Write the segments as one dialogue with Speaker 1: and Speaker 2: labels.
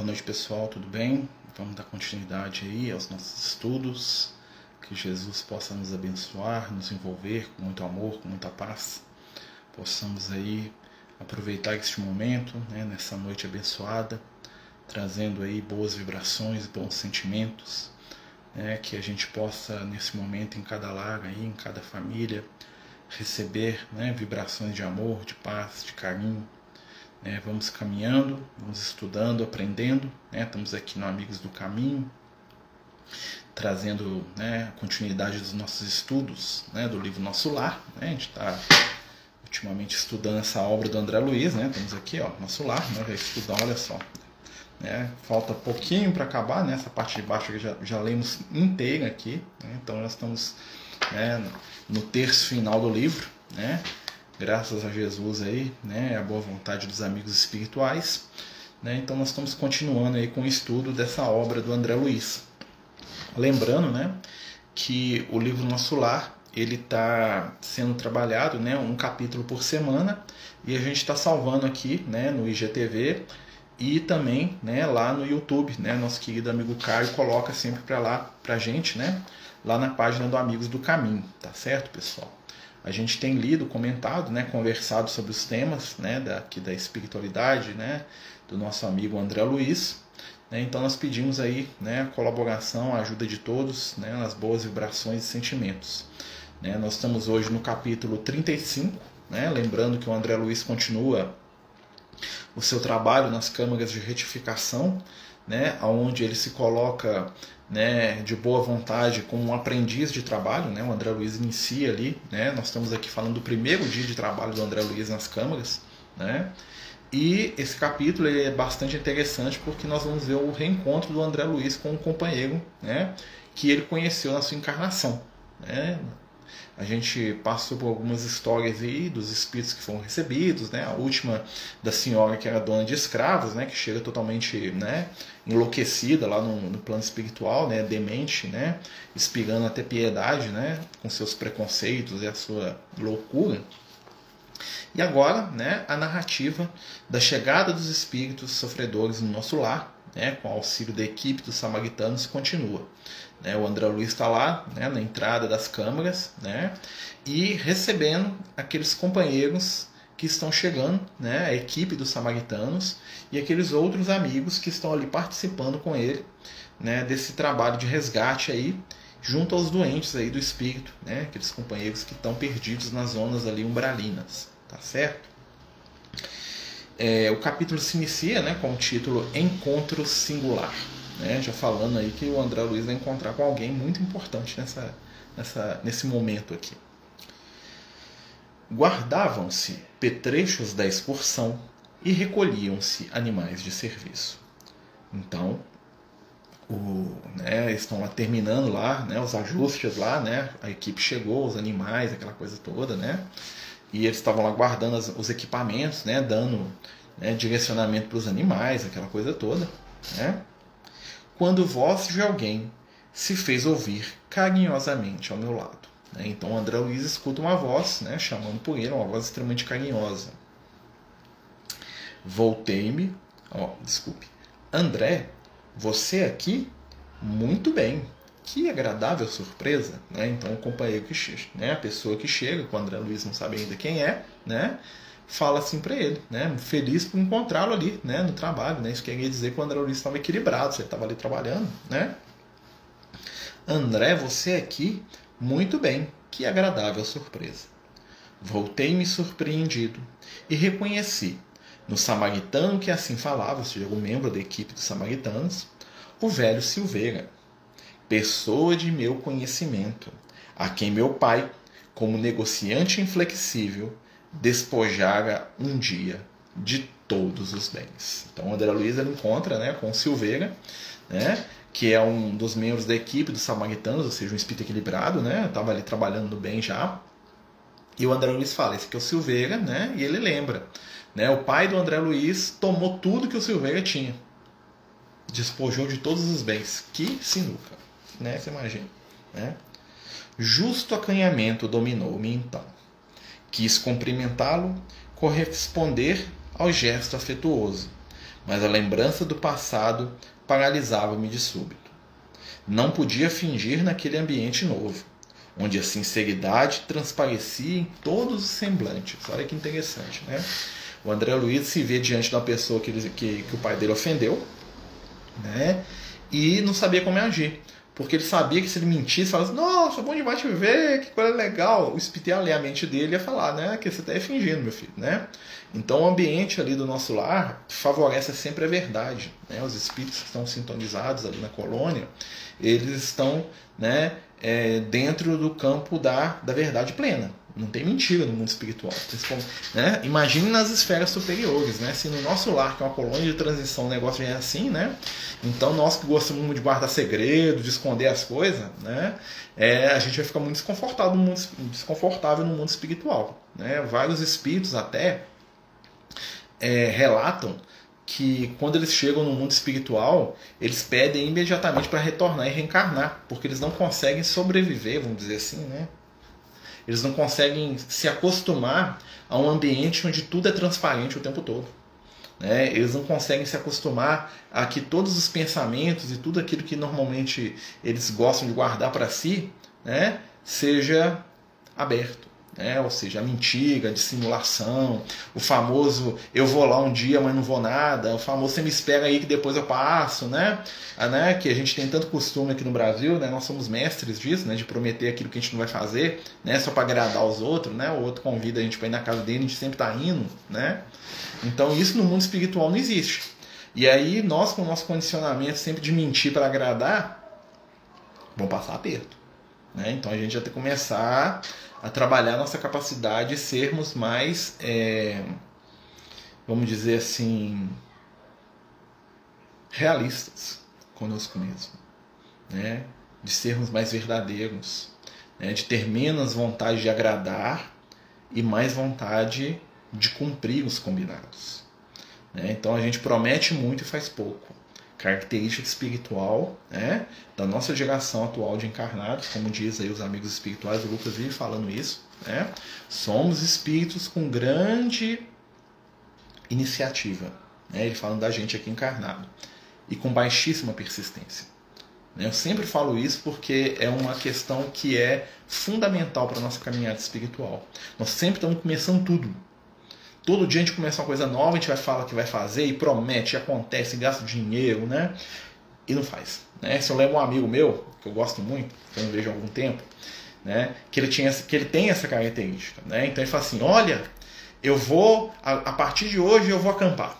Speaker 1: Boa noite, pessoal, tudo bem? Vamos dar continuidade aí aos nossos estudos. Que Jesus possa nos abençoar, nos envolver com muito amor, com muita paz. Possamos aí aproveitar este momento, né, nessa noite abençoada, trazendo aí boas vibrações, bons sentimentos, né, que a gente possa nesse momento em cada lar aí, em cada família, receber né, vibrações de amor, de paz, de carinho né? Vamos caminhando, vamos estudando, aprendendo. Né? Estamos aqui no Amigos do Caminho, trazendo né, a continuidade dos nossos estudos né, do livro Nosso Lar. Né? A gente está ultimamente estudando essa obra do André Luiz. Né? Estamos aqui, ó, Nosso Lar, né? estudar, olha só. Né? Falta pouquinho para acabar, né? essa parte de baixo já, já lemos inteira aqui. Né? Então nós estamos né, no terço final do livro. Né? Graças a Jesus aí, né, a boa vontade dos amigos espirituais. Né, então nós estamos continuando aí com o estudo dessa obra do André Luiz. Lembrando, né, que o livro Nosso Lar ele está sendo trabalhado, né, um capítulo por semana e a gente está salvando aqui, né, no IGTV e também, né, lá no YouTube, né, nosso querido amigo Caio coloca sempre para lá para gente, né, lá na página do Amigos do Caminho, tá certo, pessoal? A gente tem lido, comentado, né, conversado sobre os temas né, daqui da espiritualidade né, do nosso amigo André Luiz. Né, então nós pedimos aí né, a colaboração, a ajuda de todos né, nas boas vibrações e sentimentos. Né, nós estamos hoje no capítulo 35, né, lembrando que o André Luiz continua o seu trabalho nas câmaras de retificação, né, onde ele se coloca né, de boa vontade como um aprendiz de trabalho, né, o André Luiz inicia ali, né, nós estamos aqui falando do primeiro dia de trabalho do André Luiz nas câmaras, né, e esse capítulo é bastante interessante porque nós vamos ver o reencontro do André Luiz com um companheiro, né, que ele conheceu na sua encarnação, né, a gente passou por algumas histórias aí dos espíritos que foram recebidos, né? A última da senhora que era dona de escravos, né? Que chega totalmente, né? Enlouquecida lá no, no plano espiritual, né? Demente, né? Espirando até piedade, né? Com seus preconceitos e a sua loucura. E agora, né? A narrativa da chegada dos espíritos sofredores no nosso lar, né? Com o auxílio da equipe dos samaritanos continua. Né? O André Luiz está lá né, na entrada das câmaras né, e recebendo aqueles companheiros que estão chegando, né, a equipe dos samaritanos e aqueles outros amigos que estão ali participando com ele né, desse trabalho de resgate aí junto aos doentes aí do espírito, né, aqueles companheiros que estão perdidos nas zonas ali umbralinas, tá certo? É, o capítulo se inicia né, com o título Encontro Singular né, já falando aí que o André Luiz vai encontrar com alguém muito importante nessa, nessa, nesse momento aqui. Guardavam-se petrechos da excursão e recolhiam-se animais de serviço. Então, o, né, estão lá terminando lá, né, os ajustes lá, né, a equipe chegou, os animais, aquela coisa toda, né, e eles estavam lá guardando as, os equipamentos, né, dando né, direcionamento para os animais, aquela coisa toda, né, quando voz de alguém se fez ouvir carinhosamente ao meu lado. Né? Então André Luiz escuta uma voz, né, chamando por ele, uma voz extremamente carinhosa. Voltei-me, ó, desculpe, André, você aqui? Muito bem, que agradável surpresa, né? Então o companheiro que chega, né, a pessoa que chega, com o André Luiz não sabe ainda quem é, né? Fala assim para ele, né? Feliz por encontrá-lo ali, né? No trabalho, né? Isso quer dizer que o André Luiz estava equilibrado, você estava ali trabalhando, né? André, você aqui, muito bem, que agradável surpresa. Voltei-me surpreendido e reconheci no samaritano que assim falava, seja, o membro da equipe dos samaritanos, o velho Silveira, pessoa de meu conhecimento, a quem meu pai, como negociante inflexível, despojara um dia de todos os bens. Então André Luiz ele encontra né, com Silveira, né, que é um dos membros da equipe dos samaritanos, ou seja, um espírito equilibrado, né, estava ali trabalhando no bem já. E o André Luiz fala, esse aqui é o Silveira, né, e ele lembra. Né, o pai do André Luiz tomou tudo que o Silveira tinha. Despojou de todos os bens. Que sinuca, né, você imagina. Né? Justo acanhamento dominou-me então Quis cumprimentá-lo, corresponder ao gesto afetuoso, mas a lembrança do passado paralisava-me de súbito. Não podia fingir naquele ambiente novo, onde a sinceridade transparecia em todos os semblantes. Olha que interessante, né? O André Luiz se vê diante de uma pessoa que, ele, que, que o pai dele ofendeu, né? E não sabia como agir. Porque ele sabia que se ele mentisse, falasse, nossa, bom demais te ver, que coisa legal. O ler a mente dele ia falar, né? Que você está fingindo, meu filho, né? Então o ambiente ali do nosso lar favorece sempre a verdade. Né? Os espíritos que estão sintonizados ali na colônia, eles estão né, é, dentro do campo da, da verdade plena. Não tem mentira no mundo espiritual. Né? Imagine nas esferas superiores, né? Se no nosso lar, que é uma colônia de transição, o negócio é assim, né? Então nós que gostamos de guardar segredo, de esconder as coisas, né? É, a gente vai ficar muito desconfortável no mundo, desconfortável no mundo espiritual. Né? Vários espíritos até é, relatam que quando eles chegam no mundo espiritual, eles pedem imediatamente para retornar e reencarnar, porque eles não conseguem sobreviver, vamos dizer assim, né? Eles não conseguem se acostumar a um ambiente onde tudo é transparente o tempo todo. Né? Eles não conseguem se acostumar a que todos os pensamentos e tudo aquilo que normalmente eles gostam de guardar para si né, seja aberto né? ou seja, a mentira, a dissimulação, o famoso eu vou lá um dia, mas não vou nada, o famoso você me espera aí que depois eu passo, né? Ah, né? Que a gente tem tanto costume aqui no Brasil, né? Nós somos mestres disso, né? De prometer aquilo que a gente não vai fazer, né? Só para agradar os outros, né? O outro convida a gente para ir na casa dele, a gente sempre está indo, né? Então isso no mundo espiritual não existe. E aí nós com o nosso condicionamento sempre de mentir para agradar, vamos passar aperto. Né? Então a gente já tem que começar a trabalhar nossa capacidade de sermos mais, é, vamos dizer assim, realistas conosco mesmo, né? de sermos mais verdadeiros, né? de ter menos vontade de agradar e mais vontade de cumprir os combinados. Né? Então a gente promete muito e faz pouco característica espiritual né, da nossa geração atual de encarnados, como diz aí os amigos espirituais, o Lucas vive falando isso, né, somos espíritos com grande iniciativa, né, ele falando da gente aqui encarnado, e com baixíssima persistência. Né. Eu sempre falo isso porque é uma questão que é fundamental para a nossa caminhada espiritual. Nós sempre estamos começando tudo. Todo dia a gente começa uma coisa nova, a gente vai falar que vai fazer e promete, e acontece, gasta dinheiro, né? E não faz. Né? Se eu lembro um amigo meu, que eu gosto muito, que eu não vejo há algum tempo, né? que, ele tinha, que ele tem essa característica. Né? Então ele fala assim: olha, eu vou, a, a partir de hoje eu vou acampar.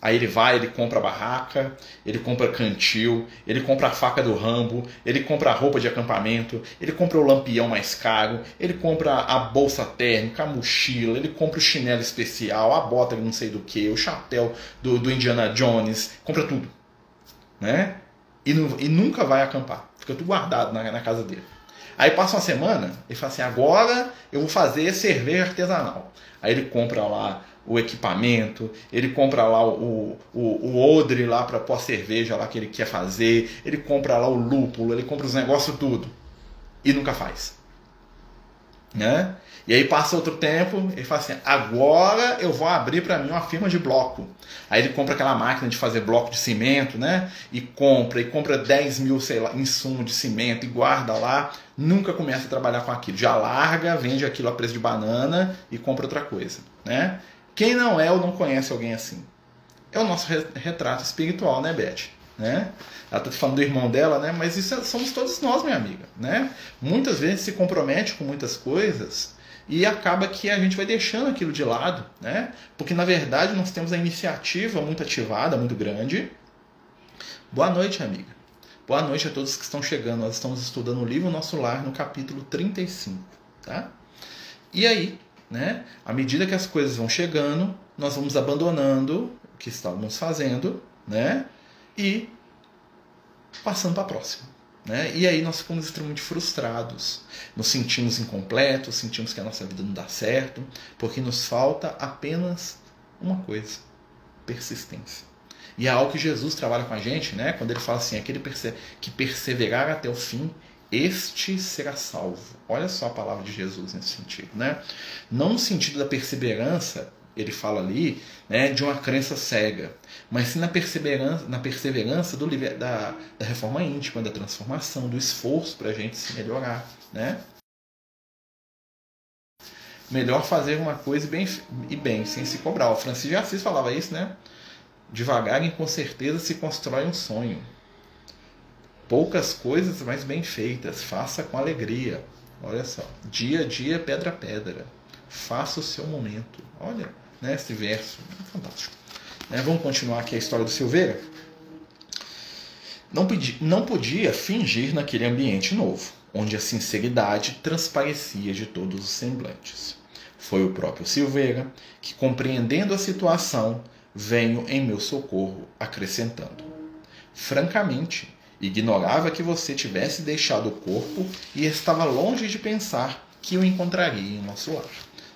Speaker 1: Aí ele vai, ele compra barraca, ele compra cantil, ele compra a faca do Rambo, ele compra a roupa de acampamento, ele compra o lampião mais caro, ele compra a bolsa térmica, a mochila, ele compra o chinelo especial, a bota não sei do que, o chapéu do, do Indiana Jones, compra tudo. Né? E, e nunca vai acampar. Fica tudo guardado na, na casa dele. Aí passa uma semana, ele fala assim: agora eu vou fazer cerveja artesanal. Aí ele compra lá o equipamento, ele compra lá o, o, o odre lá para pôr a cerveja lá que ele quer fazer, ele compra lá o lúpulo, ele compra os negócios tudo e nunca faz. Né? E aí passa outro tempo, ele fala assim: agora eu vou abrir para mim uma firma de bloco. Aí ele compra aquela máquina de fazer bloco de cimento, né? E compra, e compra 10 mil, sei lá, insumo de cimento e guarda lá. Nunca começa a trabalhar com aquilo. Já larga, vende aquilo a preço de banana e compra outra coisa, né? Quem não é ou não conhece alguém assim? É o nosso retrato espiritual, né, Beth? Né? Ela está falando do irmão dela, né? Mas isso é, somos todos nós, minha amiga, né? Muitas vezes se compromete com muitas coisas e acaba que a gente vai deixando aquilo de lado, né? Porque na verdade nós temos a iniciativa muito ativada, muito grande. Boa noite, amiga. Boa noite a todos que estão chegando. Nós estamos estudando o livro Nosso Lar no capítulo 35, tá? E aí, né? À medida que as coisas vão chegando, nós vamos abandonando o que estávamos fazendo, né? E passando para a próxima. Né? E aí nós ficamos extremamente frustrados, nos sentimos incompletos, sentimos que a nossa vida não dá certo, porque nos falta apenas uma coisa: persistência. E é algo que Jesus trabalha com a gente, né? quando ele fala assim: aquele que perseverar até o fim, este será salvo. Olha só a palavra de Jesus nesse sentido, né? Não no sentido da perseverança ele fala ali né, de uma crença cega, mas sim na perseverança, na perseverança do, da, da reforma íntima, da transformação, do esforço para a gente se melhorar. Né? Melhor fazer uma coisa e bem, e bem, sem se cobrar. O Francisco de Assis falava isso, né? Devagar e com certeza se constrói um sonho. Poucas coisas, mas bem feitas. Faça com alegria. Olha só. Dia a dia, pedra a pedra. Faça o seu momento. Olha, né, esse verso. Fantástico. Né, vamos continuar aqui a história do Silveira? Não, podia, não podia fingir naquele ambiente novo, onde a sinceridade transparecia de todos os semblantes. Foi o próprio Silveira que, compreendendo a situação, veio em meu socorro, acrescentando: Francamente, ignorava que você tivesse deixado o corpo e estava longe de pensar que o encontraria em nosso lar.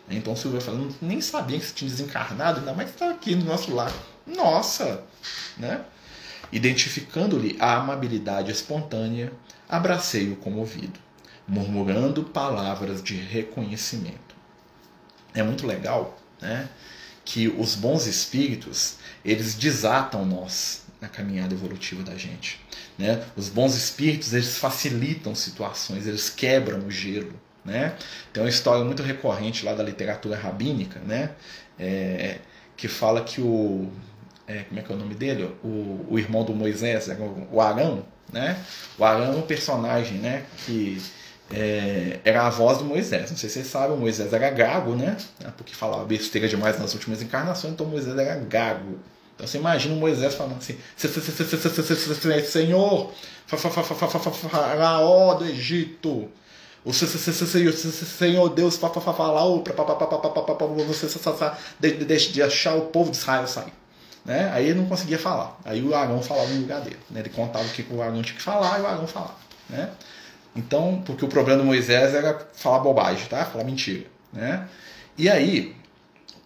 Speaker 1: Então Silveira falando, nem sabia que você tinha desencarnado, ainda mais que estava aqui no nosso lar. Nossa! Né? Identificando-lhe a amabilidade espontânea, abracei-o comovido, murmurando palavras de reconhecimento. É muito legal, né? Que os bons espíritos, eles desatam nós na caminhada evolutiva da gente. Né? Os bons espíritos, eles facilitam situações, eles quebram o gelo. Né? Tem uma história muito recorrente lá da literatura rabínica, né? É, que fala que o é, como é que é o nome dele? O, o irmão do Moisés, o Arão, né? O Arão é um personagem, né? Que é, era a voz do Moisés. Não sei se vocês sabem, o Moisés era gago, né? Porque falava besteira demais nas últimas encarnações, então Moisés era gago. Então você imagina o Moisés falando assim: Senhor, faraó do Egito, o Senhor Deus falaou para você deixe achar o povo de Israel sair. Né? Aí ele não conseguia falar. Aí o Arão falava no lugar dele. Né? Ele contava o que o Arão tinha que falar e o Arão falava. Né? Então, porque o problema do Moisés era falar bobagem, tá? falar mentira. Né? E aí,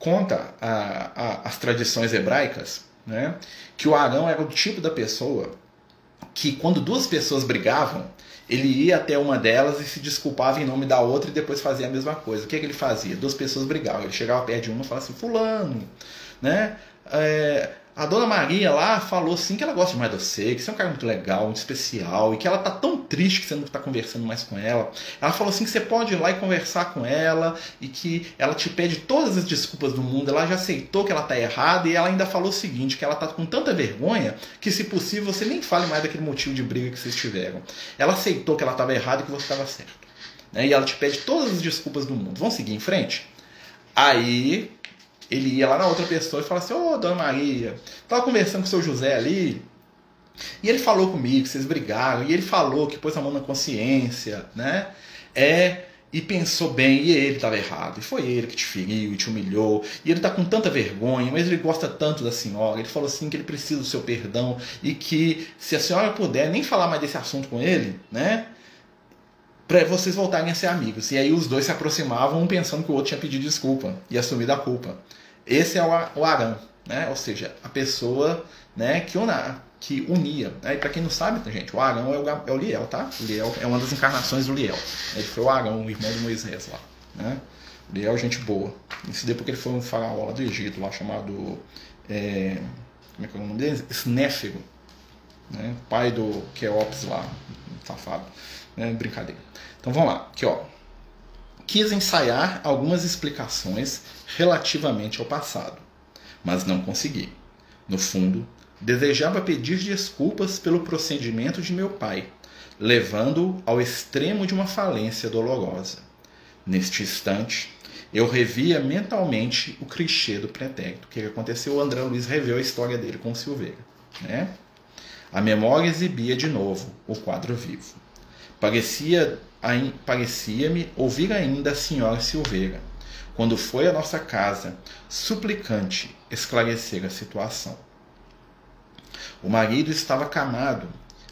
Speaker 1: conta a, a, as tradições hebraicas né? que o Arão era o tipo da pessoa que, quando duas pessoas brigavam, ele ia até uma delas e se desculpava em nome da outra e depois fazia a mesma coisa. O que, é que ele fazia? Duas pessoas brigavam. Ele chegava perto de uma e falava assim: Fulano, né? É, a dona Maria lá falou assim que ela gosta mais de você, que você é um cara muito legal, muito especial, e que ela tá tão triste que você não tá conversando mais com ela. Ela falou assim que você pode ir lá e conversar com ela, e que ela te pede todas as desculpas do mundo, ela já aceitou que ela tá errada, e ela ainda falou o seguinte, que ela tá com tanta vergonha, que se possível você nem fale mais daquele motivo de briga que vocês tiveram. Ela aceitou que ela estava errada e que você estava certo. Né? E ela te pede todas as desculpas do mundo. Vamos seguir em frente? Aí ele ia lá na outra pessoa e falava assim: Ô, oh, dona Maria, tava conversando com o seu José ali. E ele falou comigo, vocês brigaram, e ele falou que pôs a mão na consciência, né? É, e pensou bem, e ele estava errado, e foi ele que te feriu e te humilhou, e ele está com tanta vergonha, mas ele gosta tanto da senhora. Ele falou assim que ele precisa do seu perdão e que se a senhora puder nem falar mais desse assunto com ele, né? Para vocês voltarem a ser amigos. E aí os dois se aproximavam, um pensando que o outro tinha pedido desculpa e assumido a culpa. Esse é o Arão, né? ou seja, a pessoa né, que, una, que unia. Né? E para quem não sabe, gente, o Arão é o, é o Liel, tá? O Liel é uma das encarnações do Liel. Ele foi o Arão, o irmão de Moisés lá. Né? O Liel é gente boa. Isso daí porque ele foi um faraó lá do Egito, lá chamado. É, como é que é o nome dele? Snéfero. Né? Pai do Queops lá, safado. Né? Brincadeira. Então vamos lá, aqui ó quis ensaiar algumas explicações relativamente ao passado, mas não consegui. No fundo, desejava pedir desculpas pelo procedimento de meu pai, levando-o ao extremo de uma falência dolorosa. Neste instante, eu revia mentalmente o clichê do pretérito. O que aconteceu? O André Luiz reveu a história dele com o Silveira. Né? A memória exibia de novo o quadro vivo. Parecia parecia-me ouvir ainda a senhora Silveira, quando foi à nossa casa, suplicante esclarecer a situação. O marido estava camado,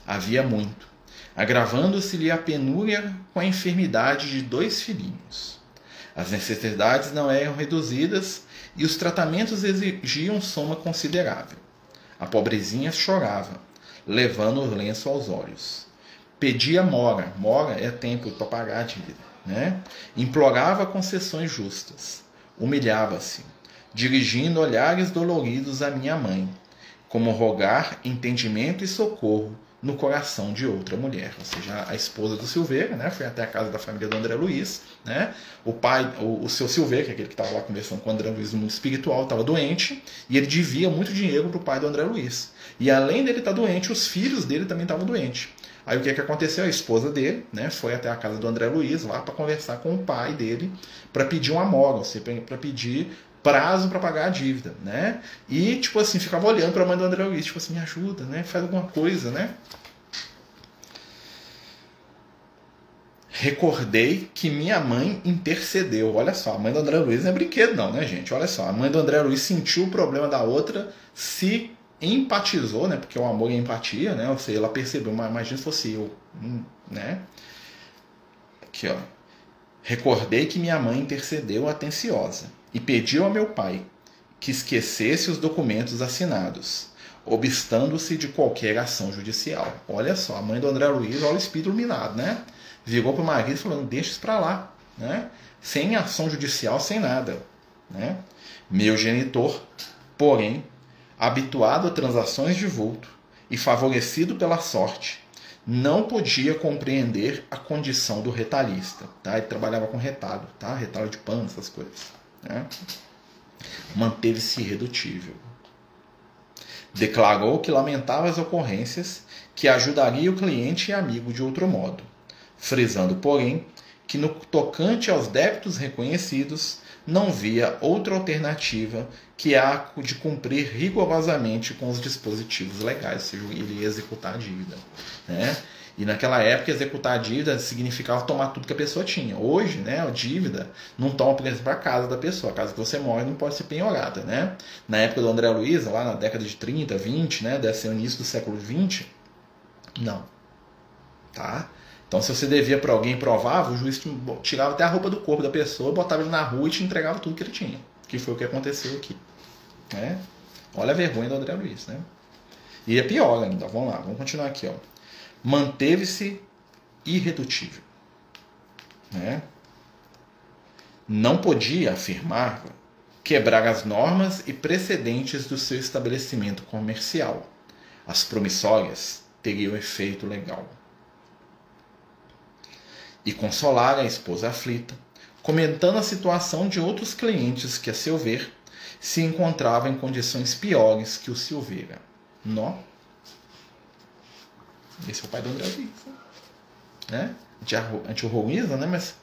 Speaker 1: havia muito, agravando-se-lhe a penúria com a enfermidade de dois filhinhos. As necessidades não eram reduzidas e os tratamentos exigiam soma considerável. A pobrezinha chorava, levando o lenço aos olhos pedia mora, mora é tempo para pagar a dívida, né? implorava concessões justas, humilhava-se, dirigindo olhares doloridos à minha mãe, como rogar entendimento e socorro no coração de outra mulher, ou seja, a esposa do Silveira, né, foi até a casa da família do André Luiz, né, o pai, o, o seu Silveira, que é aquele que estava lá conversando com o André Luiz no mundo espiritual, estava doente, e ele devia muito dinheiro para o pai do André Luiz, e além dele estar tá doente, os filhos dele também estavam doentes, aí o que, que aconteceu? A esposa dele, né, foi até a casa do André Luiz, lá para conversar com o pai dele, para pedir uma moral, ou seja, para pedir prazo para pagar a dívida, né? E, tipo assim, ficava olhando para a mãe do André Luiz, tipo assim, me ajuda, né? Faz alguma coisa, né? Recordei que minha mãe intercedeu. Olha só, a mãe do André Luiz não é brinquedo, não, né, gente? Olha só, a mãe do André Luiz sentiu o problema da outra, se empatizou, né? Porque o amor é empatia, né? Ou seja, ela percebeu, mas imagina se fosse eu, hum, né? Aqui, ó. Recordei que minha mãe intercedeu atenciosa e pediu a meu pai que esquecesse os documentos assinados, obstando-se de qualquer ação judicial. Olha só, a mãe do André Luiz, olha o espírito iluminado, né? Virou para o marido falando: deixa isso para lá, né? Sem ação judicial, sem nada, né? Meu genitor, porém, habituado a transações de vulto e favorecido pela sorte, não podia compreender a condição do retalhista. Tá? Ele trabalhava com retalho, tá? retalho de pano, essas coisas. Né? Manteve-se irredutível. Declarou que lamentava as ocorrências, que ajudaria o cliente e amigo de outro modo, frisando, porém, que no tocante aos débitos reconhecidos, não via outra alternativa que a de cumprir rigorosamente com os dispositivos legais, ou seja, ele ia executar a dívida. Né? E naquela época, executar a dívida significava tomar tudo que a pessoa tinha. Hoje, né, a dívida não toma, por exemplo, a casa da pessoa. A casa que você mora não pode ser penhorada. Né? Na época do André Luiz, lá na década de 30, 20, né, deve ser o início do século 20, não. Tá? Então, se você devia para alguém provava, o juiz tirava até a roupa do corpo da pessoa, botava ele na rua e te entregava tudo que ele tinha. Que foi o que aconteceu aqui. Né? Olha a vergonha do André Luiz. Né? E é pior ainda. Vamos lá, vamos continuar aqui. Manteve-se irredutível. Né? Não podia, afirmava, quebrar as normas e precedentes do seu estabelecimento comercial. As promissórias teriam efeito legal. E consolar a esposa aflita, comentando a situação de outros clientes que, a seu ver, se encontravam em condições piores que o Silveira. Nó esse é o pai do André Luiz. Né? A gente horroriza, né? Mas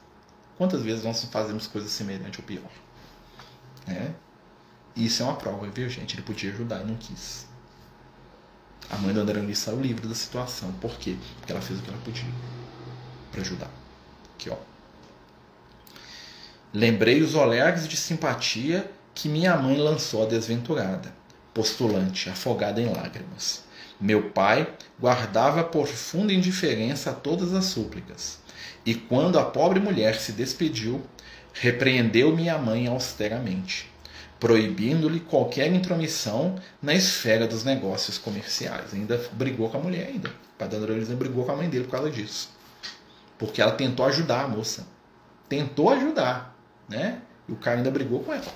Speaker 1: quantas vezes nós fazemos coisas semelhantes ou pior? Né? Isso é uma prova, viu, gente? Ele podia ajudar e não quis. A mãe do André Luiz saiu livre da situação. Por quê? Porque ela fez o que ela podia para ajudar. Aqui, ó. Lembrei os olhares de simpatia que minha mãe lançou à desventurada, postulante, afogada em lágrimas. Meu pai guardava profunda indiferença a todas as súplicas. E quando a pobre mulher se despediu, repreendeu minha mãe austeramente, proibindo-lhe qualquer intromissão na esfera dos negócios comerciais. Ainda brigou com a mulher ainda. O padre André brigou com a mãe dele por causa disso. Porque ela tentou ajudar a moça. Tentou ajudar, né? E o cara ainda brigou com ela.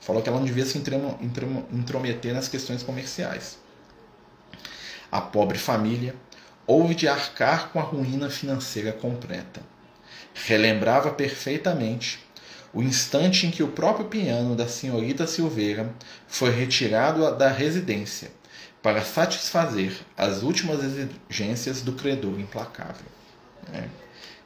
Speaker 1: Falou que ela não devia se intrometer nas questões comerciais. A pobre família houve de arcar com a ruína financeira completa. Relembrava perfeitamente o instante em que o próprio piano da senhorita Silveira foi retirado da residência para satisfazer as últimas exigências do credor implacável. É.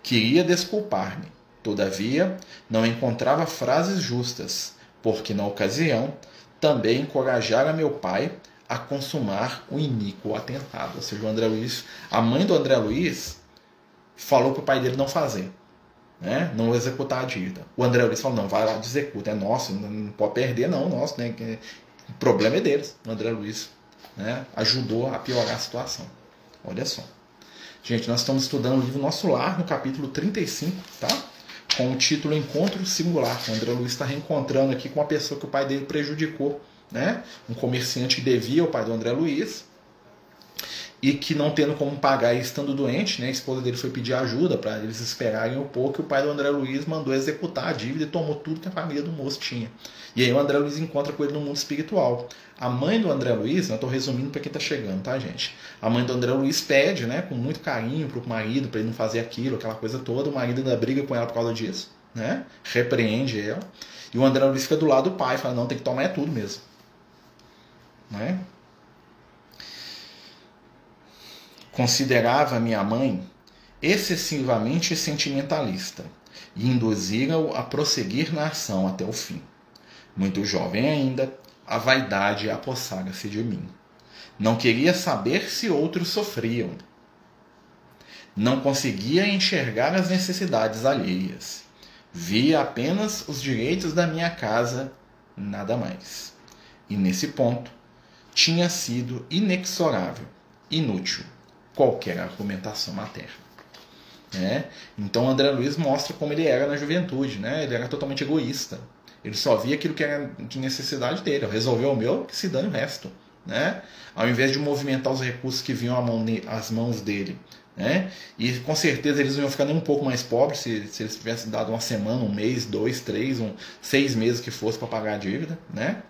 Speaker 1: Queria desculpar-me, todavia não encontrava frases justas, porque na ocasião também encorajara meu pai a consumar o iníquo atentado. Ou seja, o André Luiz, a mãe do André Luiz falou para o pai dele não fazer, né? não executar a dívida. O André Luiz falou, não, vai lá, executa, é nosso, não pode perder não, nosso, né? O problema é deles. O André Luiz né? ajudou a piorar a situação. Olha só. Gente, nós estamos estudando o livro Nosso Lar, no capítulo 35, tá? Com o título Encontro Singular. O André Luiz está reencontrando aqui com uma pessoa que o pai dele prejudicou né? um comerciante que devia ao pai do André Luiz. e que não tendo como pagar e estando doente, né, a esposa dele foi pedir ajuda para eles esperarem um pouco, e o pai do André Luiz mandou executar a dívida e tomou tudo que a família do moço tinha. E aí o André Luiz encontra com ele no mundo espiritual. A mãe do André Luiz, eu estou resumindo para quem está chegando, tá, gente? A mãe do André Luiz pede, né, com muito carinho para o marido, para ele não fazer aquilo, aquela coisa toda. O marido ainda briga com ela por causa disso, né? Repreende ela. E o André Luiz fica do lado do pai, fala: não, tem que tomar é tudo mesmo. Né? Considerava minha mãe excessivamente sentimentalista e induzira-o a prosseguir na ação até o fim. Muito jovem ainda, a vaidade apossara-se de mim. Não queria saber se outros sofriam. Não conseguia enxergar as necessidades alheias. Via apenas os direitos da minha casa, nada mais. E nesse ponto, tinha sido inexorável, inútil qualquer argumentação materna. Né? Então André Luiz mostra como ele era na juventude, né? ele era totalmente egoísta. Ele só via aquilo que era de necessidade dele. Resolveu o meu, que se dane o resto. Né? Ao invés de movimentar os recursos que vinham às mãos dele. Né? E com certeza eles iam ficar nem um pouco mais pobres se, se eles tivessem dado uma semana, um mês, dois, três, um, seis meses que fosse para pagar a dívida. Né?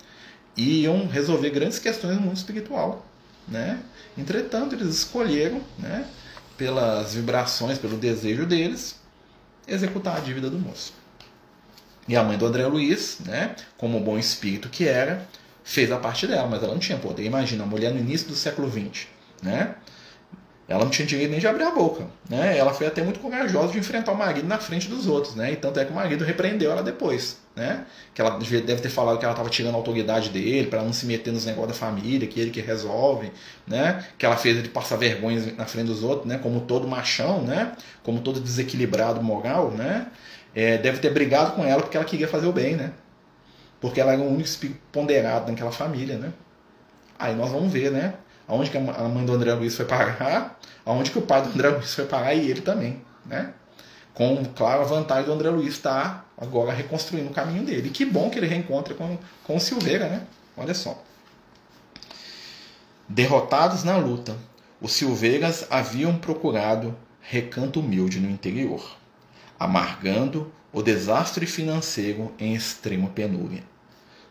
Speaker 1: E iam resolver grandes questões no mundo espiritual. Né? Entretanto, eles escolheram, né, pelas vibrações, pelo desejo deles, executar a dívida do moço. E a mãe do André Luiz, né, como bom espírito que era, fez a parte dela, mas ela não tinha poder. Imagina, a mulher no início do século XX, né? Ela não tinha direito nem de abrir a boca, né? Ela foi até muito corajosa de enfrentar o marido na frente dos outros, né? E tanto é que o marido repreendeu ela depois, né? Que ela deve ter falado que ela estava tirando a autoridade dele para não se meter nos negócios da família, que ele que resolve, né? Que ela fez ele passar vergonha na frente dos outros, né? Como todo machão, né? Como todo desequilibrado moral, né? É, deve ter brigado com ela porque ela queria fazer o bem, né? Porque ela era o único espírito ponderado naquela família, né? Aí nós vamos ver, né? aonde que a mãe do André Luiz foi parar, aonde que o pai do André Luiz foi parar e ele também, né? Com, claro, a vantagem do André Luiz estar tá agora reconstruindo o caminho dele. E que bom que ele reencontra com, com o Silveira, né? Olha só. Derrotados na luta, os Silveiras haviam procurado recanto humilde no interior, amargando o desastre financeiro em extrema penúria.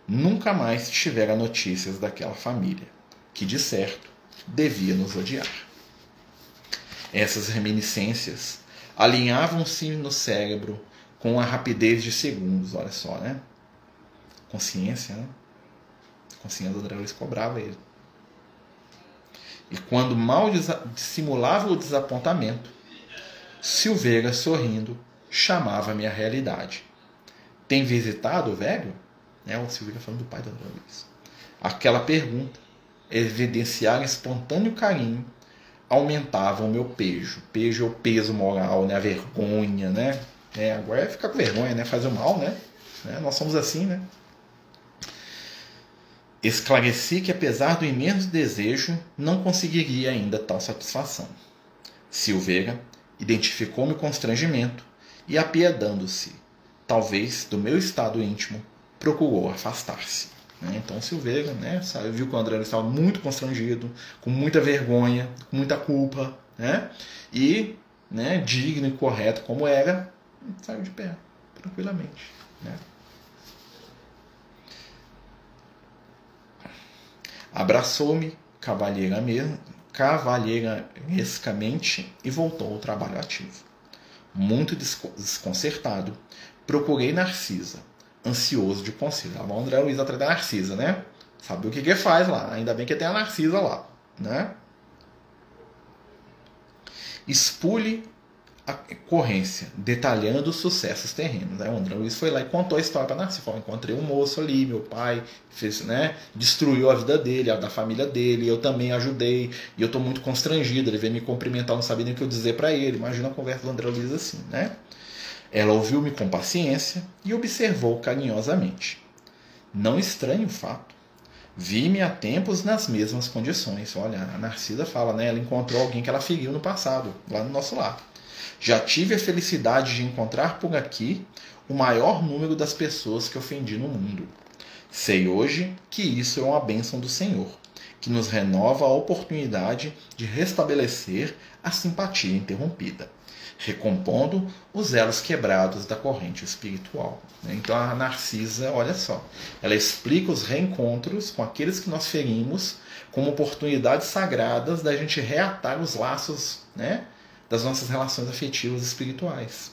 Speaker 1: Nunca mais tivera notícias daquela família que de certo devia nos odiar. Essas reminiscências alinhavam-se no cérebro com a rapidez de segundos, olha só, né? Consciência, né? Consciência do André Luiz cobrava ele. E quando mal dissimulava o desapontamento, Silveira, sorrindo, chamava-me à realidade. Tem visitado o velho? É o Silveira falando do pai do André Luiz. Aquela pergunta evidenciar espontâneo carinho aumentava o meu pejo. Pejo é o peso moral, né? a vergonha, né? É, agora é ficar com vergonha, né? Fazer o mal, né? né? Nós somos assim, né? Esclareci que, apesar do imenso desejo, não conseguiria ainda tal satisfação. Silveira identificou meu constrangimento e, apiedando-se, talvez, do meu estado íntimo, procurou afastar-se. Né? Então Silveira né, viu que o André estava muito constrangido, com muita vergonha, com muita culpa, né? e né, digno e correto como era, saiu de pé, tranquilamente. Né? Abraçou-me cavalheirescamente e voltou ao trabalho ativo. Muito desconcertado, procurei Narcisa, ansioso de conselho. A André Luiz atrás da Narcisa, né? Sabe o que que faz lá. Ainda bem que tem a Narcisa lá, né? Expule ocorrência, detalhando os sucessos terrenos. Né? O André Luiz foi lá e contou a história para Narcisa. Falou, encontrei um moço ali, meu pai fez, né, destruiu a vida dele, a da família dele, eu também ajudei, e eu estou muito constrangido. Ele veio me cumprimentar, não sabia nem o que eu dizer para ele. Imagina a conversa do André Luiz assim, né? Ela ouviu-me com paciência e observou carinhosamente. Não estranho o fato. Vi-me há tempos nas mesmas condições. Olha, a Narcisa fala, né? Ela encontrou alguém que ela feriu no passado, lá no nosso lar. Já tive a felicidade de encontrar por aqui o maior número das pessoas que ofendi no mundo. Sei hoje que isso é uma bênção do Senhor que nos renova a oportunidade de restabelecer a simpatia interrompida, recompondo os elos quebrados da corrente espiritual. Né? Então a Narcisa, olha só, ela explica os reencontros com aqueles que nós ferimos como oportunidades sagradas da gente reatar os laços né, das nossas relações afetivas espirituais.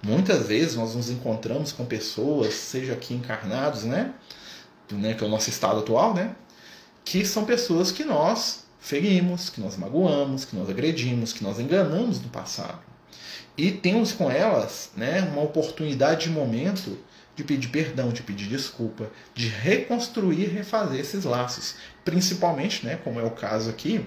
Speaker 1: Muitas vezes nós nos encontramos com pessoas, seja aqui encarnados, né, né, que é o nosso estado atual, né, que são pessoas que nós ferimos, que nós magoamos, que nós agredimos, que nós enganamos no passado. E temos com elas né, uma oportunidade de momento de pedir perdão, de pedir desculpa, de reconstruir, refazer esses laços. Principalmente, né, como é o caso aqui,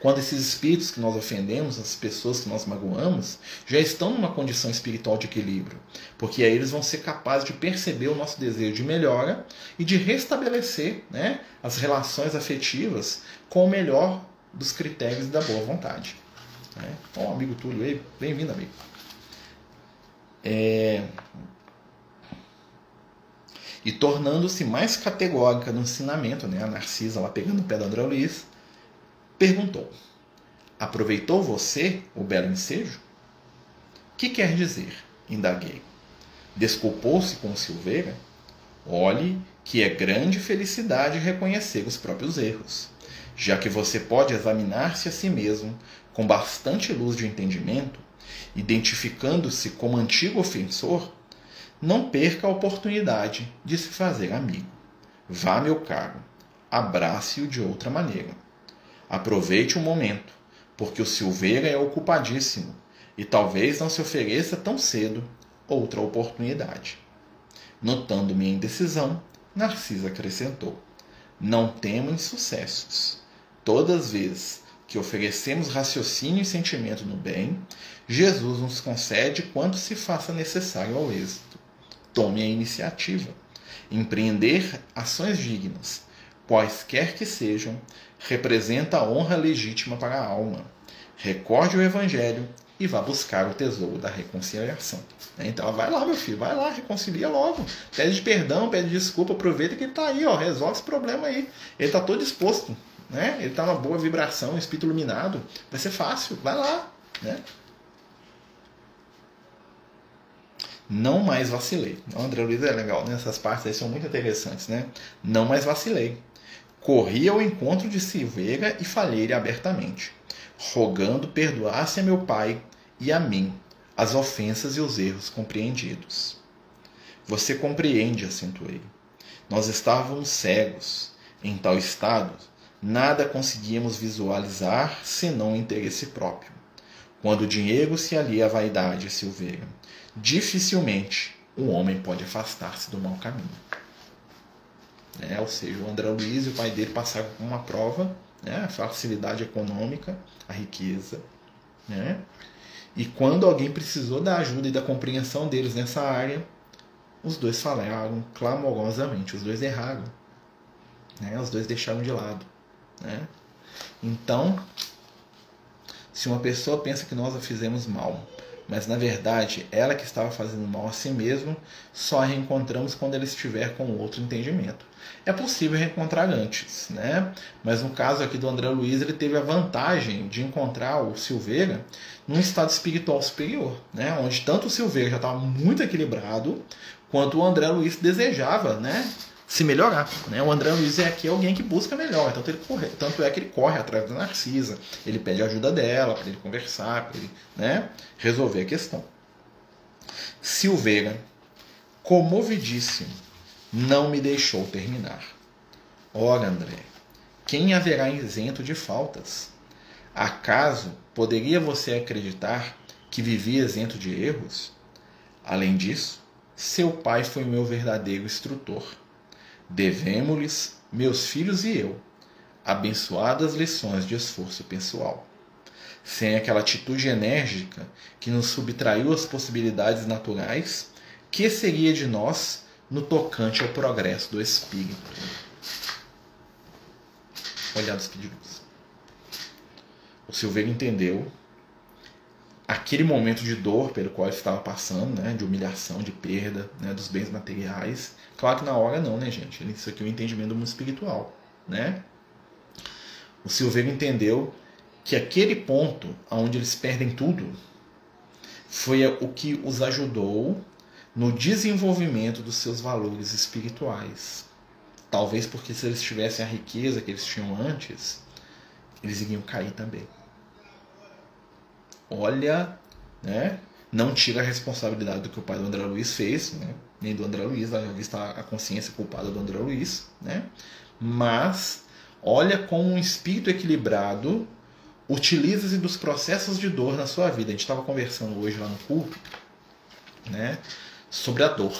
Speaker 1: quando esses espíritos que nós ofendemos, as pessoas que nós magoamos, já estão numa condição espiritual de equilíbrio. Porque aí eles vão ser capazes de perceber o nosso desejo de melhora e de restabelecer né, as relações afetivas com o melhor dos critérios da boa vontade. Né? Então, amigo Túlio, bem-vindo, amigo. É... E tornando-se mais categórica no ensinamento, né? a Narcisa lá pegando o pé do André Luiz, perguntou: Aproveitou você o belo ensejo? Que quer dizer? Indaguei. Desculpou-se com Silveira? Olhe que é grande felicidade reconhecer os próprios erros, já que você pode examinar-se a si mesmo com bastante luz de entendimento, identificando-se como antigo ofensor, não perca a oportunidade de se fazer amigo. Vá, meu caro, abrace-o de outra maneira Aproveite o momento, porque o Silveira é ocupadíssimo e talvez não se ofereça tão cedo outra oportunidade. Notando minha indecisão, Narcisa acrescentou: Não temo insucessos. Todas as vezes que oferecemos raciocínio e sentimento no bem, Jesus nos concede quanto se faça necessário ao êxito. Tome a iniciativa. Empreender ações dignas, quaisquer que sejam, representa a honra legítima para a alma. Recorde o Evangelho e vá buscar o tesouro da reconciliação. Então, vai lá, meu filho, vai lá, reconcilia logo. Pede perdão, pede desculpa, aproveita que ele está aí, ó, resolve esse problema aí. Ele está todo disposto, né? Ele está numa boa vibração, espírito iluminado. Vai ser fácil, vai lá, né? Não mais vacilei. O André Luiz é legal, né? Essas partes aí são muito interessantes, né? Não mais vacilei. Corri ao encontro de Silveira e falei-lhe abertamente, rogando perdoasse a meu pai e a mim as ofensas e os erros compreendidos. Você compreende, acentuei. Nós estávamos cegos. Em tal estado, nada conseguíamos visualizar senão o interesse próprio. Quando o dinheiro se alia à vaidade, Silveira, dificilmente um homem pode afastar-se do mau caminho. Né? Ou seja, o André Luiz e o pai dele passaram por uma prova, né? a facilidade econômica, a riqueza. Né? E quando alguém precisou da ajuda e da compreensão deles nessa área, os dois falaram clamorosamente, os dois erraram. Né? Os dois deixaram de lado. Né? Então, se uma pessoa pensa que nós a fizemos mal, mas na verdade ela que estava fazendo mal a si mesma, só a reencontramos quando ela estiver com outro entendimento é possível reencontrar antes, né? Mas no caso aqui do André Luiz, ele teve a vantagem de encontrar o Silveira num estado espiritual superior, né? Onde tanto o Silveira já estava muito equilibrado, quanto o André Luiz desejava, né? Se melhorar, né? O André Luiz é aqui alguém que busca melhor, então ele corre, tanto é que ele corre atrás da Narcisa, ele pede ajuda dela para ele conversar, para ele, né? Resolver a questão. Silveira, comovidíssimo não me deixou terminar. Ora, André, quem haverá isento de faltas? Acaso poderia você acreditar que vivia isento de erros? Além disso, seu pai foi meu verdadeiro instrutor. Devemos-lhes, meus filhos e eu, abençoadas lições de esforço pessoal. Sem aquela atitude enérgica que nos subtraiu as possibilidades naturais, que seria de nós no tocante ao progresso do espírito. Olhados pedidos. O Silveira entendeu aquele momento de dor pelo qual ele estava passando, né, de humilhação, de perda, né, dos bens materiais. Claro que na hora não, né, gente? Isso aqui é o um entendimento mundo espiritual, né? o Silveira entendeu que aquele ponto onde eles perdem tudo foi o que os ajudou no desenvolvimento dos seus valores espirituais. Talvez porque se eles tivessem a riqueza que eles tinham antes, eles iriam cair também. Olha, né? Não tira a responsabilidade do que o pai do André Luiz fez, né? nem do André Luiz, lá está a consciência culpada do André Luiz, né? Mas olha como um espírito equilibrado utiliza-se dos processos de dor na sua vida. A gente estava conversando hoje lá no culto, né, sobre a dor,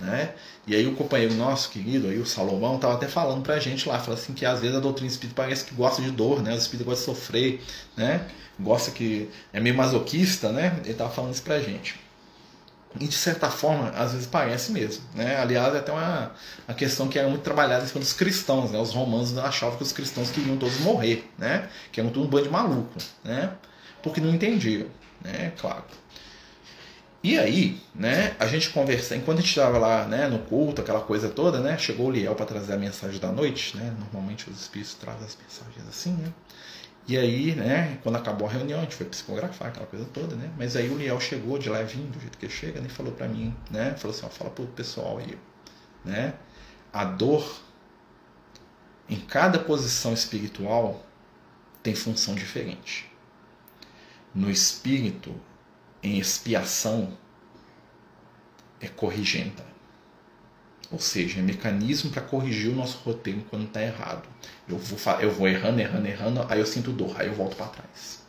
Speaker 1: né? E aí o companheiro nosso querido, aí o Salomão, estava até falando pra gente lá, falou assim que às vezes a doutrina espírita parece que gosta de dor, né? O espírito gosta de sofrer, né? Gosta que é meio masoquista, né? Ele estava falando isso pra gente. E de certa forma, às vezes parece mesmo. Né? Aliás, é até uma, uma questão que era muito trabalhada pelos cristãos. Né? Os romanos achavam que os cristãos queriam todos morrer, né? que eram tudo um bando de maluco, né? porque não entendiam, né? claro. E aí, né, a gente conversa, enquanto a gente estava lá né, no culto, aquela coisa toda, né, chegou o Liel para trazer a mensagem da noite, né, normalmente os espíritos trazem as mensagens assim, né, e aí, né, quando acabou a reunião, a gente foi psicografar, aquela coisa toda, né? Mas aí o Liel chegou de levinho, do jeito que ele chega, né, falou para mim, né? Falou assim, ó, fala pro pessoal aí, né? A dor em cada posição espiritual tem função diferente. No espírito, em expiação, é corrigenta. Ou seja, é mecanismo para corrigir o nosso roteiro quando está errado. Eu vou, eu vou errando, errando, errando, aí eu sinto dor, aí eu volto para trás.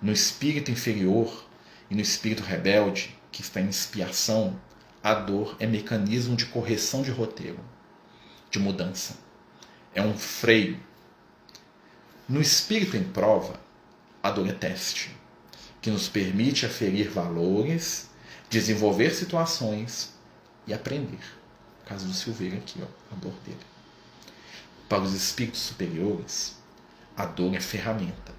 Speaker 1: No espírito inferior e no espírito rebelde, que está em expiação, a dor é mecanismo de correção de roteiro, de mudança. É um freio. No espírito em prova, a dor é teste, que nos permite aferir valores, desenvolver situações e aprender caso do Silveira aqui, ó, a dor dele. Para os espíritos superiores, a dor é ferramenta,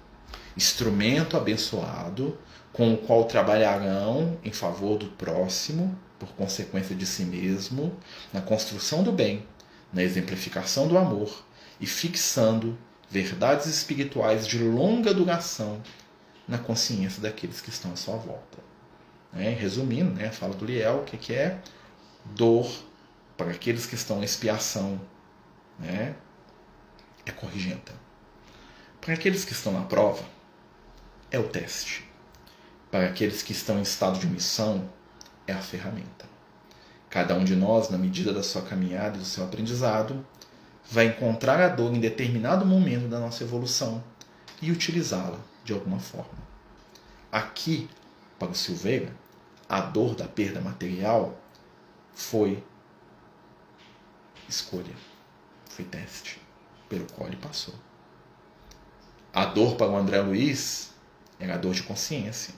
Speaker 1: instrumento abençoado com o qual trabalharão em favor do próximo, por consequência de si mesmo, na construção do bem, na exemplificação do amor e fixando verdades espirituais de longa duração na consciência daqueles que estão à sua volta. Né? Resumindo, né, fala do Liel, o que, que é? Dor para aqueles que estão em expiação, né, é corrigenta. Para aqueles que estão na prova, é o teste. Para aqueles que estão em estado de missão, é a ferramenta. Cada um de nós, na medida da sua caminhada e do seu aprendizado, vai encontrar a dor em determinado momento da nossa evolução e utilizá-la de alguma forma. Aqui, para o Silveira, a dor da perda material foi escolha. Foi teste pelo qual ele passou. A dor para o André Luiz era a dor de consciência,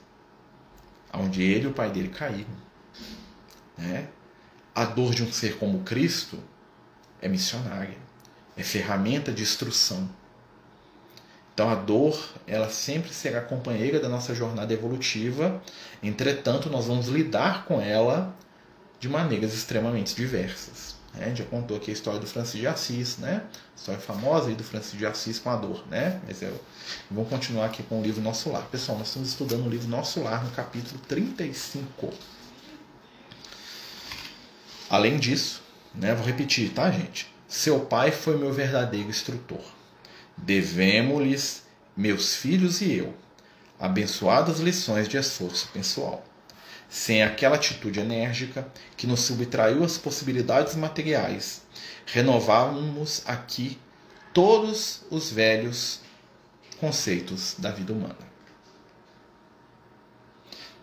Speaker 1: onde ele e o pai dele caíram. Né? A dor de um ser como Cristo é missionária, é ferramenta de instrução. Então a dor, ela sempre será companheira da nossa jornada evolutiva, entretanto nós vamos lidar com ela de maneiras extremamente diversas. Né? Já contou aqui a história do Francisco de Assis, né? A história famosa aí do Francisco de Assis com a dor, né? Mas eu, vamos continuar aqui com o livro Nosso Lar. Pessoal, nós estamos estudando o livro Nosso Lar no capítulo 35. Além disso, né, vou repetir, tá, gente? Seu pai foi meu verdadeiro instrutor. Devemos-lhes, meus filhos e eu, abençoadas lições de esforço pessoal sem aquela atitude enérgica que nos subtraiu as possibilidades materiais, renovávamos aqui todos os velhos conceitos da vida humana.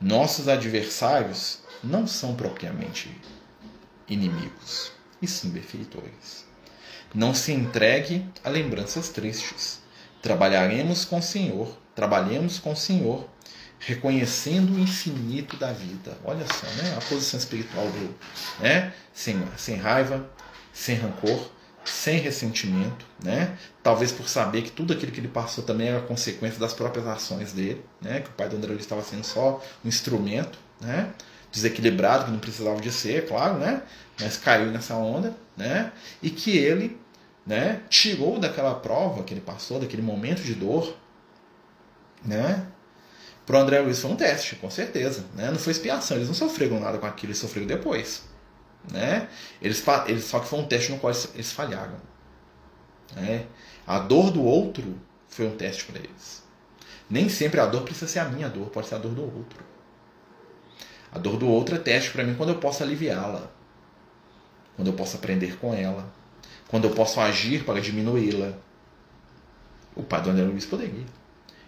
Speaker 1: Nossos adversários não são propriamente inimigos, e sim benfeitores. Não se entregue a lembranças tristes. Trabalharemos com o Senhor, trabalhemos com o Senhor reconhecendo o infinito da vida. Olha só, né? A posição espiritual do, né? Sem, sem raiva, sem rancor, sem ressentimento, né? Talvez por saber que tudo aquilo que ele passou também era consequência das próprias ações dele, né? Que o pai do André estava sendo só um instrumento, né? Desequilibrado, que não precisava de ser, é claro, né? Mas caiu nessa onda, né? E que ele né? tirou daquela prova que ele passou, daquele momento de dor, né? Pro André Luiz foi um teste, com certeza. Né? Não foi expiação, eles não sofreram nada com aquilo, eles sofreram depois. Né? Eles, eles, só que foi um teste no qual eles, falharam. Né? A dor do outro foi um teste para eles. Nem sempre a dor precisa ser a minha dor, pode ser a dor do outro. A dor do outro é teste para mim quando eu posso aliviá-la, quando eu posso aprender com ela, quando eu posso agir para diminuí-la. O do André Luiz poderia.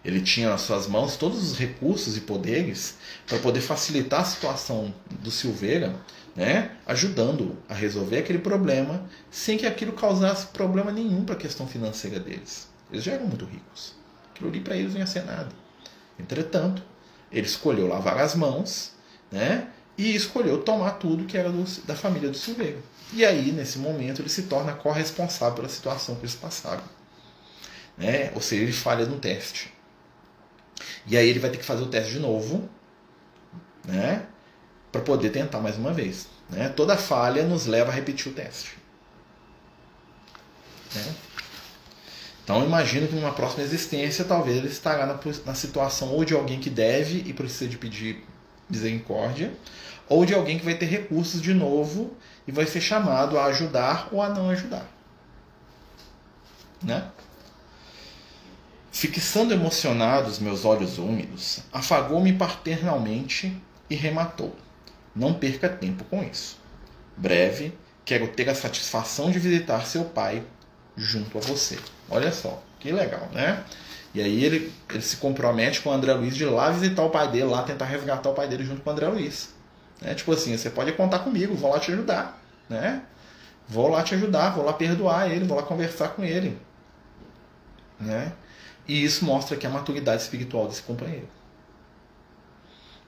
Speaker 1: Ele tinha nas suas mãos todos os recursos e poderes para poder facilitar a situação do Silveira, né, ajudando a resolver aquele problema sem que aquilo causasse problema nenhum para a questão financeira deles. Eles já eram muito ricos. Aquilo ali para eles não ia ser nada. Entretanto, ele escolheu lavar as mãos né, e escolheu tomar tudo que era do, da família do Silveira. E aí, nesse momento, ele se torna corresponsável pela situação que eles passaram. Né? Ou seja, ele falha no teste. E aí ele vai ter que fazer o teste de novo, né? Para poder tentar mais uma vez. Né? Toda falha nos leva a repetir o teste. Né? Então imagino que numa próxima existência talvez ele estará na, na situação ou de alguém que deve e precisa de pedir misericórdia, ou de alguém que vai ter recursos de novo e vai ser chamado a ajudar ou a não ajudar. Né? Fixando emocionados meus olhos úmidos, afagou-me paternalmente e rematou. Não perca tempo com isso. Breve, quero ter a satisfação de visitar seu pai junto a você. Olha só, que legal, né? E aí ele, ele se compromete com o André Luiz de ir lá visitar o pai dele, lá tentar resgatar o pai dele junto com o André Luiz. É, tipo assim, você pode contar comigo, vou lá te ajudar, né? Vou lá te ajudar, vou lá perdoar ele, vou lá conversar com ele, né? E isso mostra que a maturidade espiritual desse companheiro.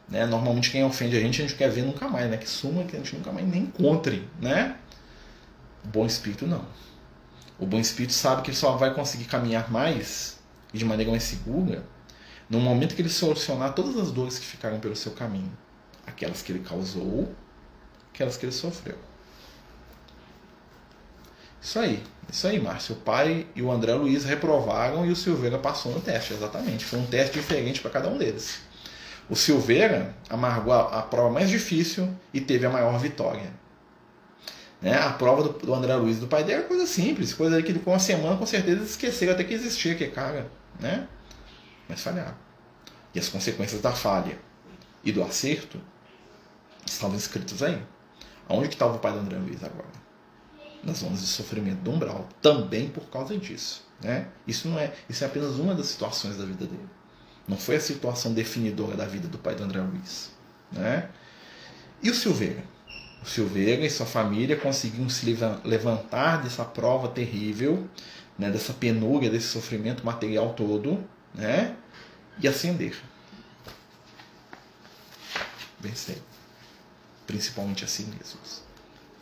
Speaker 1: Né? Normalmente quem ofende a gente, a gente quer ver nunca mais, né? Que suma que a gente nunca mais nem encontre, né? O bom espírito não. O bom espírito sabe que ele só vai conseguir caminhar mais e de maneira mais segura no momento que ele solucionar todas as dores que ficaram pelo seu caminho. Aquelas que ele causou, aquelas que ele sofreu. Isso aí. Isso aí, Márcio. O pai e o André Luiz reprovaram e o Silveira passou no teste, exatamente. Foi um teste diferente para cada um deles. O Silveira amargou a, a, prova mais difícil e teve a maior vitória. Né? A prova do, do André Luiz do pai dele era coisa simples, coisa que com uma semana com certeza esqueceram até que existia, que cara, né? Mas falharam. E as consequências da falha e do acerto estavam escritos aí. Aonde que estava o pai do André Luiz agora? nas zonas de sofrimento do umbral, também por causa disso. Né? Isso não é, isso é apenas uma das situações da vida dele. Não foi a situação definidora da vida do pai do André Luiz. Né? E o Silveira? O Silveira e sua família conseguiram se levantar dessa prova terrível, né, dessa penúria, desse sofrimento material todo, né, e ascender. Vencer. Principalmente a si mesmos,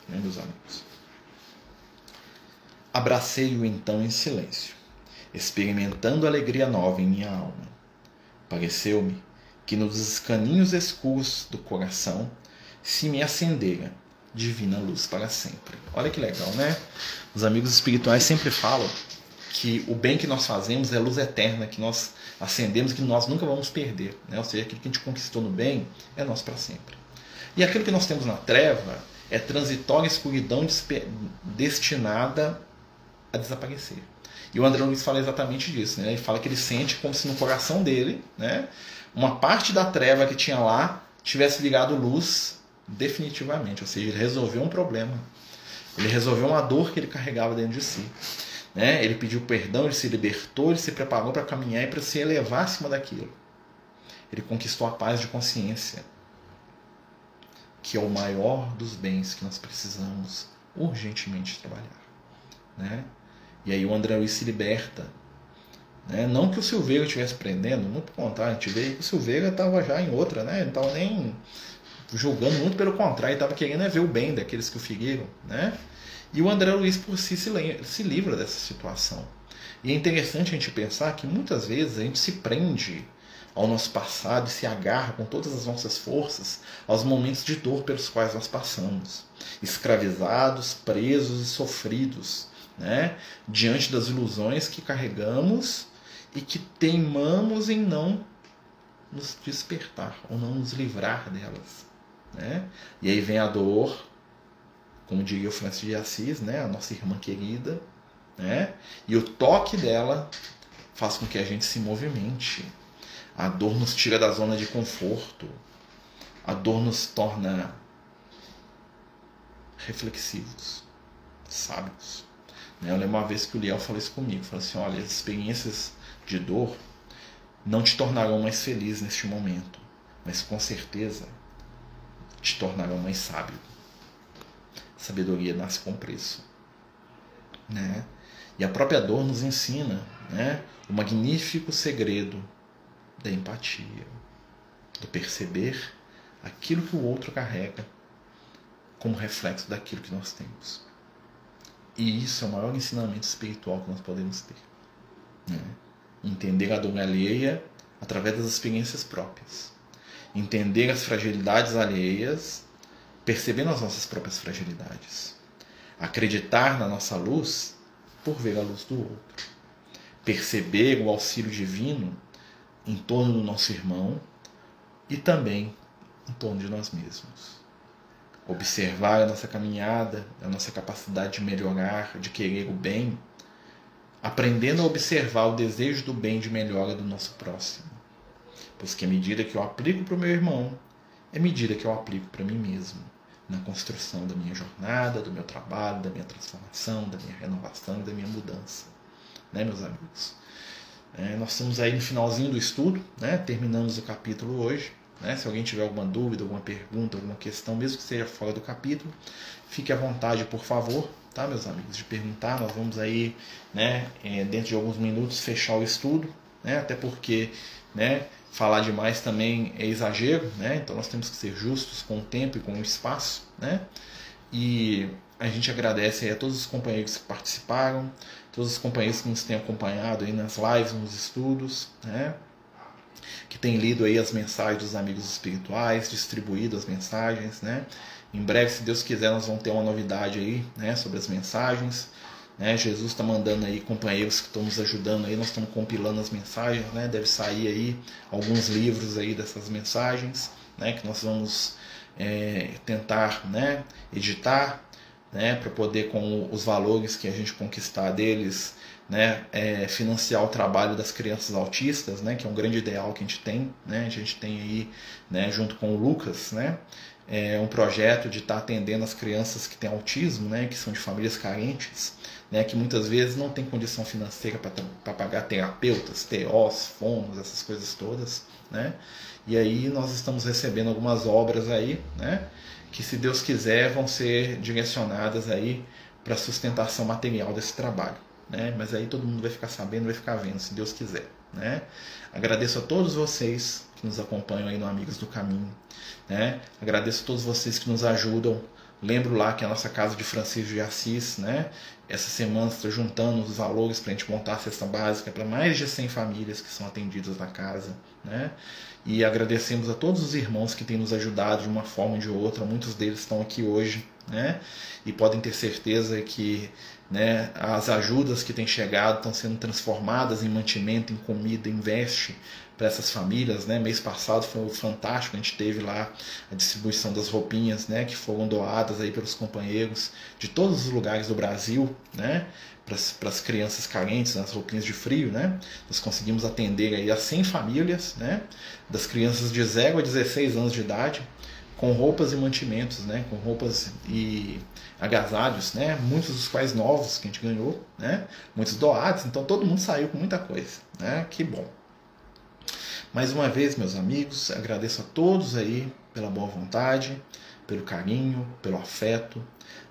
Speaker 1: né, meus amigos. Abracei-o então em silêncio, experimentando alegria nova em minha alma. Pareceu-me que nos escaninhos escuros do coração se me acendera divina luz para sempre. Olha que legal, né? Os amigos espirituais sempre falam que o bem que nós fazemos é luz eterna, que nós acendemos, que nós nunca vamos perder. Né? Ou seja, aquilo que a gente conquistou no bem é nosso para sempre. E aquilo que nós temos na treva é transitória escuridão destinada a desaparecer. E o André Luiz fala exatamente disso. Né? Ele fala que ele sente como se no coração dele, né, uma parte da treva que tinha lá tivesse ligado luz definitivamente. Ou seja, ele resolveu um problema. Ele resolveu uma dor que ele carregava dentro de si. Né? Ele pediu perdão, ele se libertou, ele se preparou para caminhar e para se elevar acima daquilo. Ele conquistou a paz de consciência, que é o maior dos bens que nós precisamos urgentemente trabalhar. Né? E aí o André Luiz se liberta. Né? Não que o Silveira estivesse prendendo, muito pelo contrário, a gente vê que o Silveira estava já em outra, né? não estava nem julgando, muito pelo contrário, estava querendo é ver o bem daqueles que o feriram. Né? E o André Luiz por si se, se livra dessa situação. E é interessante a gente pensar que muitas vezes a gente se prende ao nosso passado e se agarra com todas as nossas forças aos momentos de dor pelos quais nós passamos, escravizados, presos e sofridos né? diante das ilusões que carregamos e que teimamos em não nos despertar ou não nos livrar delas. Né? E aí vem a dor, como diria o Francis de Assis, né? a nossa irmã querida, né? e o toque dela faz com que a gente se movimente. A dor nos tira da zona de conforto. A dor nos torna reflexivos, sábios. Né? Eu lembro uma vez que o Liel falou isso comigo, falou assim, olha, as experiências de dor não te tornarão mais feliz neste momento, mas com certeza te tornarão mais sábio. Sabedoria nasce com preço. Né? E a própria dor nos ensina né, o magnífico segredo da empatia, do perceber aquilo que o outro carrega como reflexo daquilo que nós temos. E isso é o maior ensinamento espiritual que nós podemos ter. Né? Entender a dor alheia através das experiências próprias. Entender as fragilidades alheias, percebendo as nossas próprias fragilidades. Acreditar na nossa luz por ver a luz do outro. Perceber o auxílio divino em torno do nosso irmão e também em torno de nós mesmos observar a nossa caminhada, a nossa capacidade de melhorar, de querer o bem, aprendendo a observar o desejo do bem de melhora do nosso próximo. Pois que a medida que eu aplico para o meu irmão é medida que eu aplico para mim mesmo, na construção da minha jornada, do meu trabalho, da minha transformação, da minha renovação e da minha mudança. Né, meus amigos? É, nós estamos aí no finalzinho do estudo, né? terminamos o capítulo hoje. Né? Se alguém tiver alguma dúvida, alguma pergunta, alguma questão, mesmo que seja fora do capítulo, fique à vontade, por favor, tá, meus amigos, de perguntar. Nós vamos aí, né, é, dentro de alguns minutos, fechar o estudo, né? até porque né, falar demais também é exagero, né? então nós temos que ser justos com o tempo e com o espaço. Né? E a gente agradece a todos os companheiros que participaram, todos os companheiros que nos têm acompanhado aí nas lives, nos estudos, né? que tem lido aí as mensagens dos amigos espirituais, distribuído as mensagens, né? Em breve, se Deus quiser, nós vamos ter uma novidade aí, né, sobre as mensagens. Né? Jesus está mandando aí companheiros que estão nos ajudando aí, nós estamos compilando as mensagens, né? Deve sair aí alguns livros aí dessas mensagens, né? Que nós vamos é, tentar, né? Editar, né? Para poder com os valores que a gente conquistar deles né, é, financiar o trabalho das crianças autistas, né, que é um grande ideal que a gente tem. Né, a gente tem aí, né, junto com o Lucas, né, é um projeto de estar tá atendendo as crianças que têm autismo, né, que são de famílias carentes, né, que muitas vezes não tem condição financeira para pagar terapeutas, TOs, fonos, essas coisas todas. Né, e aí nós estamos recebendo algumas obras aí, né, que se Deus quiser vão ser direcionadas aí para a sustentação material desse trabalho né? Mas aí todo mundo vai ficar sabendo, vai ficar vendo, se Deus quiser, né? Agradeço a todos vocês que nos acompanham aí no Amigos do Caminho, né? Agradeço a todos vocês que nos ajudam. Lembro lá que a nossa casa de Francisco de Assis, né? Essa semana está juntando os valores para a gente montar a cesta básica para mais de 100 famílias que são atendidas na casa, né? E agradecemos a todos os irmãos que têm nos ajudado de uma forma ou de outra. Muitos deles estão aqui hoje, né? E podem ter certeza que né, as ajudas que têm chegado estão sendo transformadas em mantimento, em comida, em veste para essas famílias. Né? Mês passado foi fantástico, a gente teve lá a distribuição das roupinhas né, que foram doadas aí pelos companheiros de todos os lugares do Brasil. Né? para as crianças carentes, nas roupinhas de frio, né? Nós conseguimos atender aí a 100 famílias, né? Das crianças de 0 a 16 anos de idade, com roupas e mantimentos, né? Com roupas e agasalhos, né? Muitos dos quais novos que a gente ganhou, né? Muitos doados, então todo mundo saiu com muita coisa, né? Que bom. Mais uma vez, meus amigos, agradeço a todos aí pela boa vontade, pelo carinho, pelo afeto.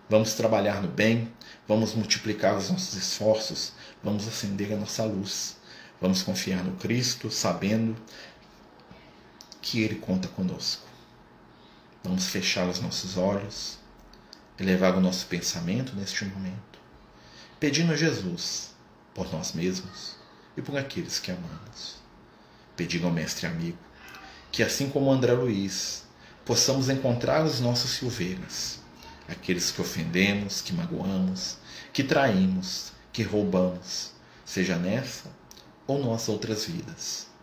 Speaker 1: Vamos trabalhar no bem, vamos multiplicar os nossos esforços, vamos acender a nossa luz. Vamos confiar no Cristo, sabendo que Ele conta conosco. Vamos fechar os nossos olhos elevar o nosso pensamento neste momento, pedindo a Jesus por nós mesmos e por aqueles que amamos. Pedindo ao Mestre amigo que, assim como André Luiz, possamos encontrar os nossos silveiras, aqueles que ofendemos, que magoamos, que traímos, que roubamos, seja nessa ou nas outras vidas.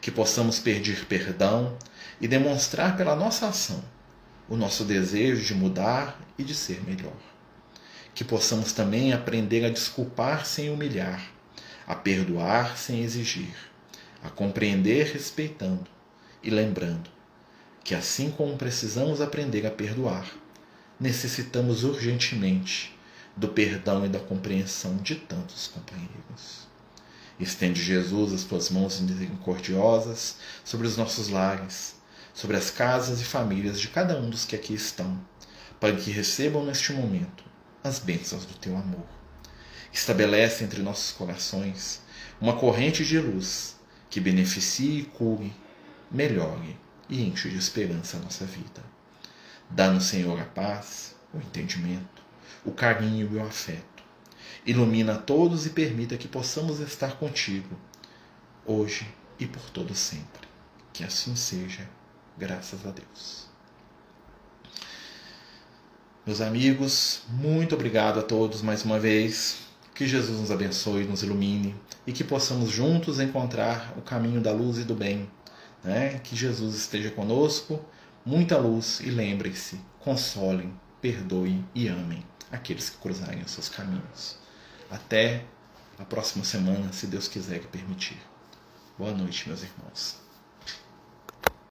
Speaker 1: Que possamos pedir perdão e demonstrar pela nossa ação o nosso desejo de mudar e de ser melhor. Que possamos também aprender a desculpar sem humilhar, a perdoar sem exigir, a compreender respeitando e lembrando que, assim como precisamos aprender a perdoar, necessitamos urgentemente do perdão e da compreensão de tantos companheiros. Estende, Jesus, as tuas mãos misericordiosas sobre os nossos lares, sobre as casas e famílias de cada um dos que aqui estão, para que recebam neste momento as bênçãos do teu amor. Estabelece entre nossos corações uma corrente de luz que beneficie e cure, melhore e enche de esperança a nossa vida. Dá-nos, Senhor, a paz, o entendimento, o carinho e o afeto. Ilumina todos e permita que possamos estar contigo, hoje e por todo sempre. Que assim seja, graças a Deus. Meus amigos, muito obrigado a todos mais uma vez. Que Jesus nos abençoe, nos ilumine e que possamos juntos encontrar o caminho da luz e do bem. Né? Que Jesus esteja conosco, muita luz e lembrem-se, consolem, perdoem e amem aqueles que cruzarem os seus caminhos. Até a próxima semana, se Deus quiser que permitir. Boa noite, meus irmãos.